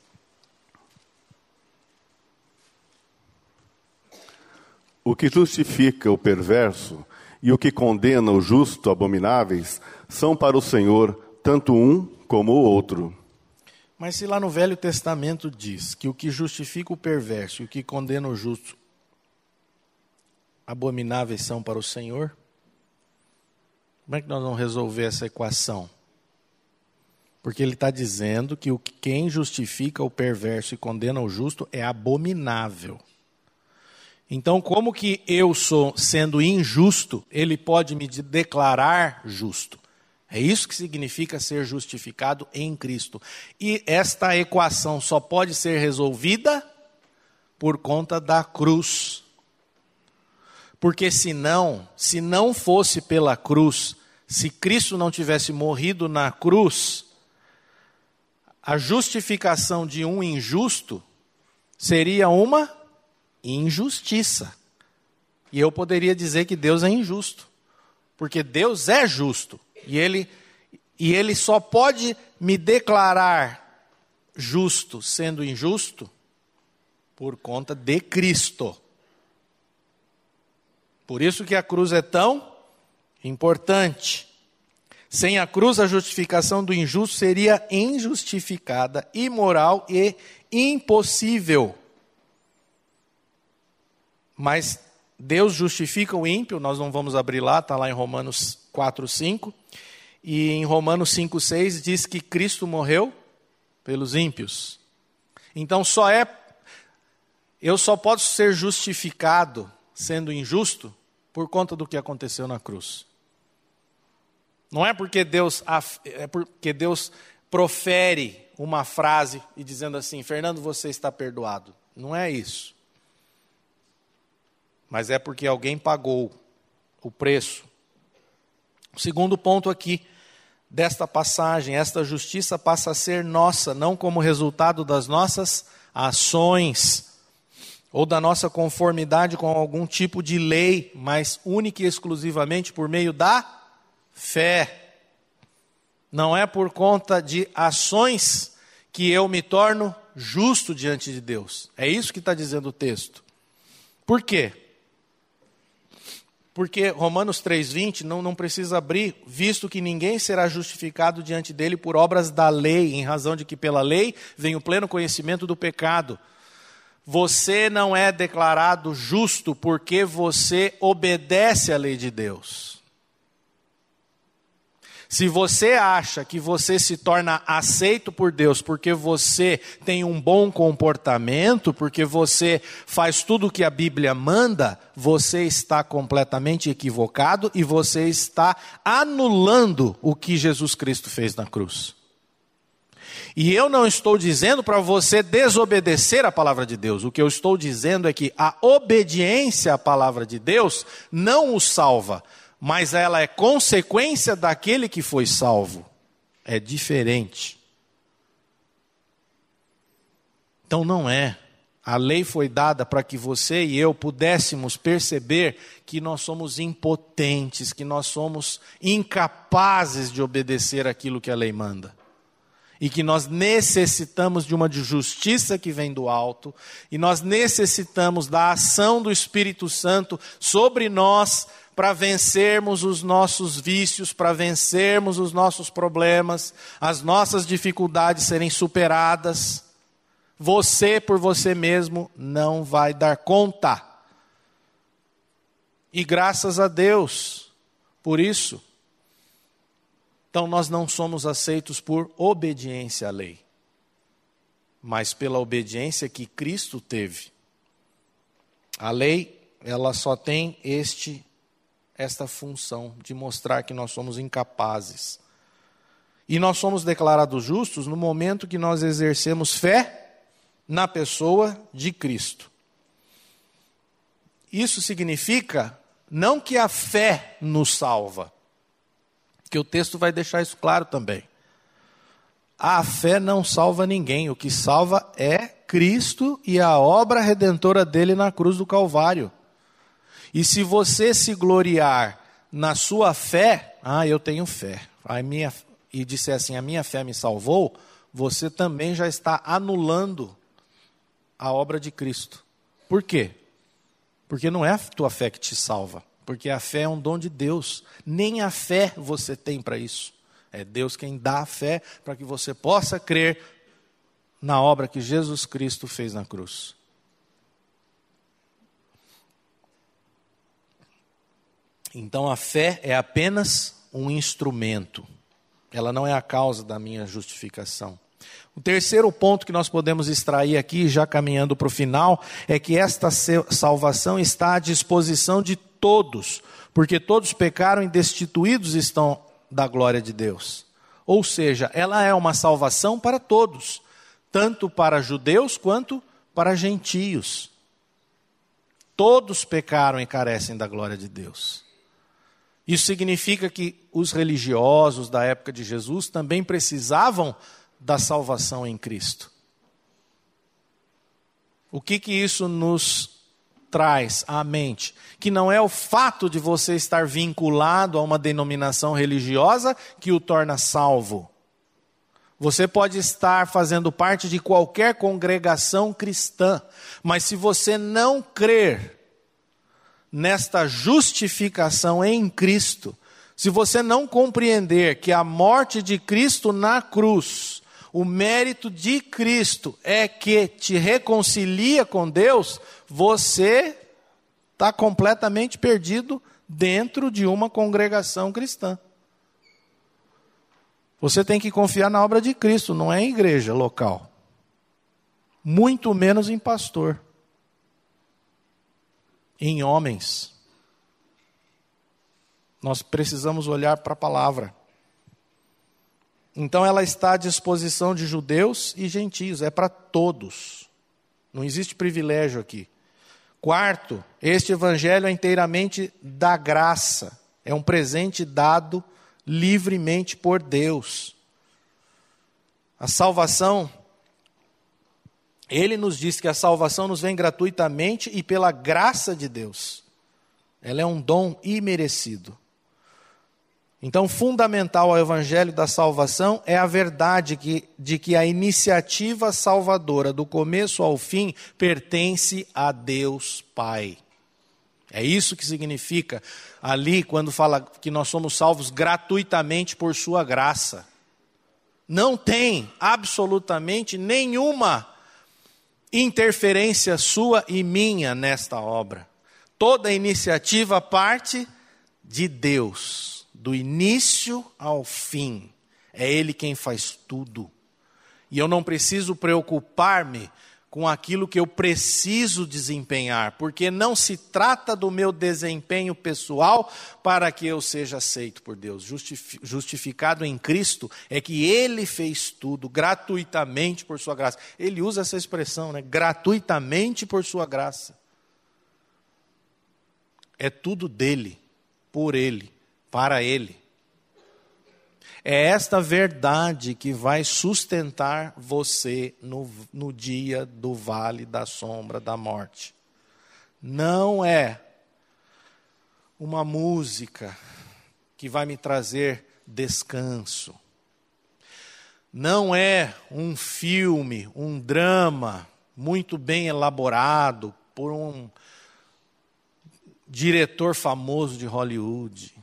O que justifica o perverso e o que condena o justo abomináveis são para o Senhor tanto um como o outro. Mas se lá no Velho Testamento diz que o que justifica o perverso e o que condena o justo abomináveis são para o Senhor? Como é que nós vamos resolver essa equação? Porque ele está dizendo que o quem justifica o perverso e condena o justo é abominável. Então, como que eu sou sendo injusto, ele pode me declarar justo? É isso que significa ser justificado em Cristo. E esta equação só pode ser resolvida por conta da cruz. Porque senão, se não fosse pela cruz, se Cristo não tivesse morrido na cruz, a justificação de um injusto seria uma injustiça. E eu poderia dizer que Deus é injusto, porque Deus é justo, e ele e ele só pode me declarar justo sendo injusto por conta de Cristo. Por isso que a cruz é tão importante. Sem a cruz, a justificação do injusto seria injustificada, imoral e impossível. Mas Deus justifica o ímpio, nós não vamos abrir lá, está lá em Romanos 4, 5. E em Romanos 5, 6 diz que Cristo morreu pelos ímpios. Então só é. Eu só posso ser justificado sendo injusto por conta do que aconteceu na cruz. Não é porque Deus, é porque Deus profere uma frase e dizendo assim: Fernando, você está perdoado. Não é isso. Mas é porque alguém pagou o preço. O segundo ponto aqui desta passagem, esta justiça passa a ser nossa, não como resultado das nossas ações ou da nossa conformidade com algum tipo de lei, mas única e exclusivamente por meio da fé. Não é por conta de ações que eu me torno justo diante de Deus. É isso que está dizendo o texto. Por quê? Porque Romanos 3,20 não, não precisa abrir, visto que ninguém será justificado diante dele por obras da lei, em razão de que pela lei vem o pleno conhecimento do pecado. Você não é declarado justo porque você obedece à lei de Deus. Se você acha que você se torna aceito por Deus porque você tem um bom comportamento, porque você faz tudo o que a Bíblia manda, você está completamente equivocado e você está anulando o que Jesus Cristo fez na cruz. E eu não estou dizendo para você desobedecer a palavra de Deus. O que eu estou dizendo é que a obediência à palavra de Deus não o salva, mas ela é consequência daquele que foi salvo. É diferente. Então não é. A lei foi dada para que você e eu pudéssemos perceber que nós somos impotentes, que nós somos incapazes de obedecer aquilo que a lei manda. E que nós necessitamos de uma justiça que vem do alto, e nós necessitamos da ação do Espírito Santo sobre nós para vencermos os nossos vícios, para vencermos os nossos problemas, as nossas dificuldades serem superadas. Você por você mesmo não vai dar conta. E graças a Deus por isso. Então nós não somos aceitos por obediência à lei, mas pela obediência que Cristo teve. A lei, ela só tem este esta função de mostrar que nós somos incapazes. E nós somos declarados justos no momento que nós exercemos fé na pessoa de Cristo. Isso significa não que a fé nos salva, que o texto vai deixar isso claro também. A fé não salva ninguém, o que salva é Cristo e a obra redentora dele na cruz do Calvário. E se você se gloriar na sua fé, ah, eu tenho fé, a minha, e disser assim, a minha fé me salvou, você também já está anulando a obra de Cristo. Por quê? Porque não é a tua fé que te salva, porque a fé é um dom de Deus. Nem a fé você tem para isso. É Deus quem dá a fé para que você possa crer na obra que Jesus Cristo fez na cruz. Então a fé é apenas um instrumento, ela não é a causa da minha justificação. O terceiro ponto que nós podemos extrair aqui, já caminhando para o final, é que esta salvação está à disposição de todos, porque todos pecaram e destituídos estão da glória de Deus. Ou seja, ela é uma salvação para todos, tanto para judeus quanto para gentios. Todos pecaram e carecem da glória de Deus. Isso significa que os religiosos da época de Jesus também precisavam da salvação em Cristo. O que que isso nos traz à mente? Que não é o fato de você estar vinculado a uma denominação religiosa que o torna salvo. Você pode estar fazendo parte de qualquer congregação cristã, mas se você não crer nesta justificação em Cristo, se você não compreender que a morte de Cristo na cruz, o mérito de Cristo é que te reconcilia com Deus, você está completamente perdido dentro de uma congregação cristã. Você tem que confiar na obra de Cristo, não é em igreja local. Muito menos em pastor em homens. Nós precisamos olhar para a palavra. Então ela está à disposição de judeus e gentios, é para todos. Não existe privilégio aqui. Quarto, este evangelho é inteiramente da graça, é um presente dado livremente por Deus. A salvação ele nos diz que a salvação nos vem gratuitamente e pela graça de Deus. Ela é um dom imerecido. Então, fundamental ao evangelho da salvação é a verdade que, de que a iniciativa salvadora, do começo ao fim, pertence a Deus Pai. É isso que significa ali quando fala que nós somos salvos gratuitamente por Sua graça. Não tem absolutamente nenhuma interferência sua e minha nesta obra. Toda iniciativa parte de Deus, do início ao fim. É Ele quem faz tudo. E eu não preciso preocupar-me com aquilo que eu preciso desempenhar, porque não se trata do meu desempenho pessoal para que eu seja aceito por Deus. Justificado em Cristo é que Ele fez tudo gratuitamente por Sua graça. Ele usa essa expressão, né? Gratuitamente por Sua graça. É tudo dele, por Ele, para Ele. É esta verdade que vai sustentar você no, no dia do vale da sombra da morte. Não é uma música que vai me trazer descanso. Não é um filme, um drama muito bem elaborado por um diretor famoso de Hollywood.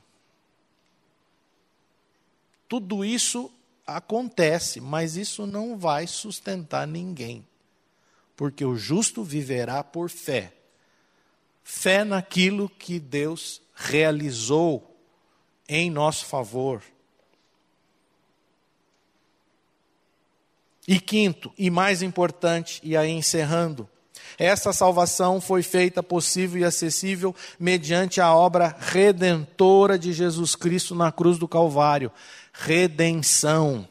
Tudo isso acontece, mas isso não vai sustentar ninguém. Porque o justo viverá por fé. Fé naquilo que Deus realizou em nosso favor. E quinto, e mais importante, e aí encerrando, essa salvação foi feita possível e acessível mediante a obra redentora de Jesus Cristo na cruz do Calvário redenção.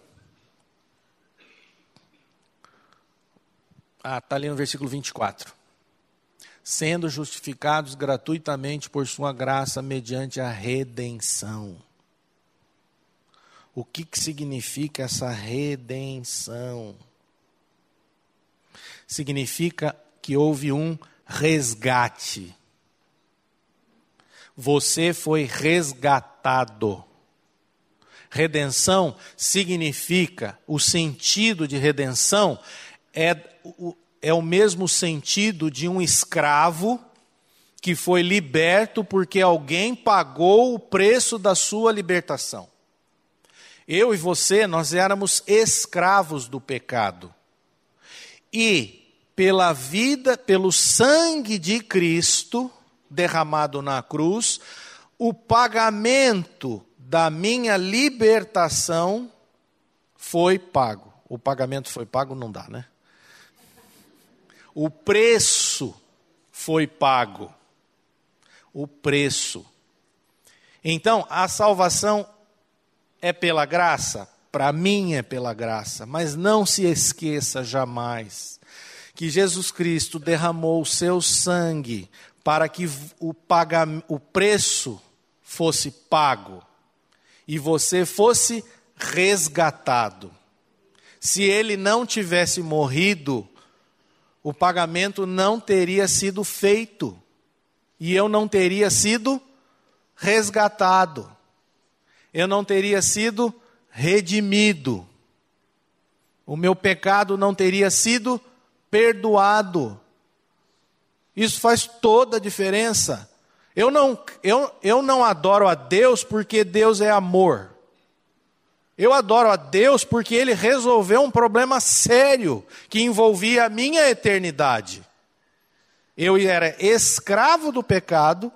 Ah, está ali no versículo 24. Sendo justificados gratuitamente por sua graça mediante a redenção. O que, que significa essa redenção? Significa que houve um resgate. Você foi resgatado. Redenção significa, o sentido de redenção é o, é o mesmo sentido de um escravo que foi liberto porque alguém pagou o preço da sua libertação. Eu e você, nós éramos escravos do pecado. E pela vida, pelo sangue de Cristo derramado na cruz, o pagamento da minha libertação foi pago. O pagamento foi pago, não dá, né? O preço foi pago. O preço. Então, a salvação é pela graça? Para mim é pela graça, mas não se esqueça jamais que Jesus Cristo derramou o seu sangue para que o, paga, o preço fosse pago e você fosse resgatado. Se ele não tivesse morrido, o pagamento não teria sido feito e eu não teria sido resgatado eu não teria sido redimido. O meu pecado não teria sido perdoado. Isso faz toda a diferença. Eu não, eu, eu não adoro a Deus porque Deus é amor. Eu adoro a Deus porque Ele resolveu um problema sério que envolvia a minha eternidade. Eu era escravo do pecado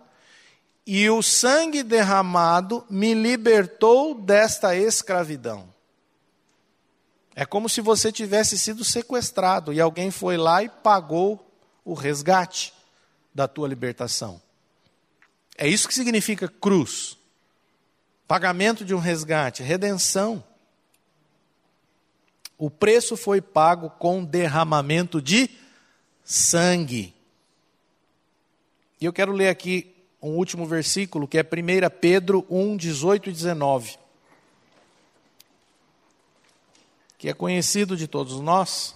e o sangue derramado me libertou desta escravidão. É como se você tivesse sido sequestrado e alguém foi lá e pagou o resgate da tua libertação. É isso que significa cruz. Pagamento de um resgate, redenção. O preço foi pago com derramamento de sangue. E eu quero ler aqui um último versículo, que é 1 Pedro 1, 18 e 19. Que é conhecido de todos nós.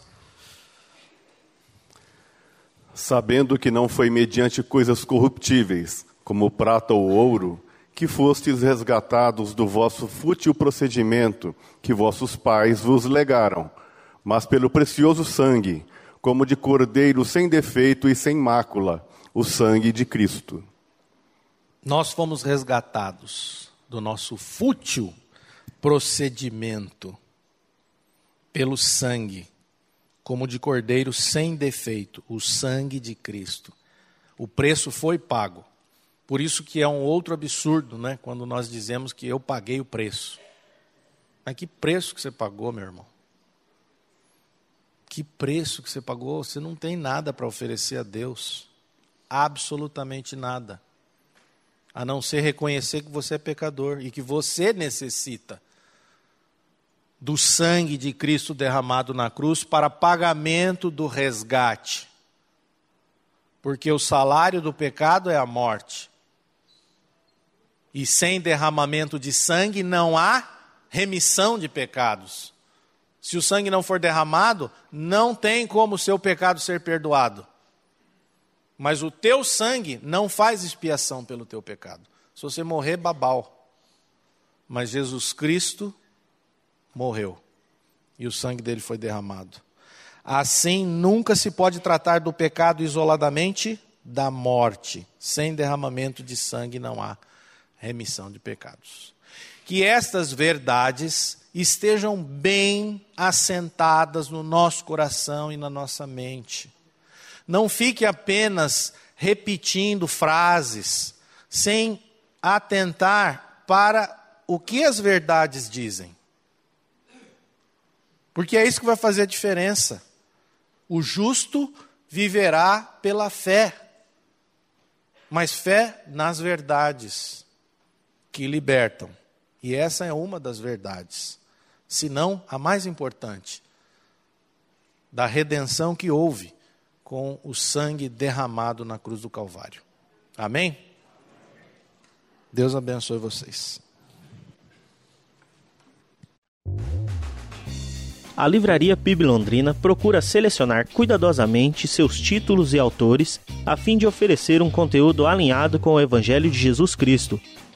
Sabendo que não foi mediante coisas corruptíveis, como prata ou ouro, que fostes resgatados do vosso fútil procedimento que vossos pais vos legaram, mas pelo precioso sangue, como de cordeiro sem defeito e sem mácula, o sangue de Cristo nós fomos resgatados do nosso fútil procedimento pelo sangue, como de cordeiro sem defeito, o sangue de Cristo. O preço foi pago. Por isso que é um outro absurdo, né, quando nós dizemos que eu paguei o preço. Mas que preço que você pagou, meu irmão? Que preço que você pagou? Você não tem nada para oferecer a Deus. Absolutamente nada a não ser reconhecer que você é pecador e que você necessita do sangue de Cristo derramado na cruz para pagamento do resgate. Porque o salário do pecado é a morte. E sem derramamento de sangue não há remissão de pecados. Se o sangue não for derramado, não tem como o seu pecado ser perdoado. Mas o teu sangue não faz expiação pelo teu pecado. Se você morrer, babau. Mas Jesus Cristo morreu. E o sangue dele foi derramado. Assim, nunca se pode tratar do pecado isoladamente da morte. Sem derramamento de sangue não há remissão de pecados. Que estas verdades estejam bem assentadas no nosso coração e na nossa mente não fique apenas repetindo frases, sem atentar para o que as verdades dizem. Porque é isso que vai fazer a diferença. O justo viverá pela fé, mas fé nas verdades que libertam. E essa é uma das verdades, se não a mais importante, da redenção que houve com o sangue derramado na cruz do Calvário. Amém? Deus abençoe vocês. A Livraria PIB Londrina procura selecionar cuidadosamente seus títulos e autores a fim de oferecer um conteúdo alinhado com o Evangelho de Jesus Cristo.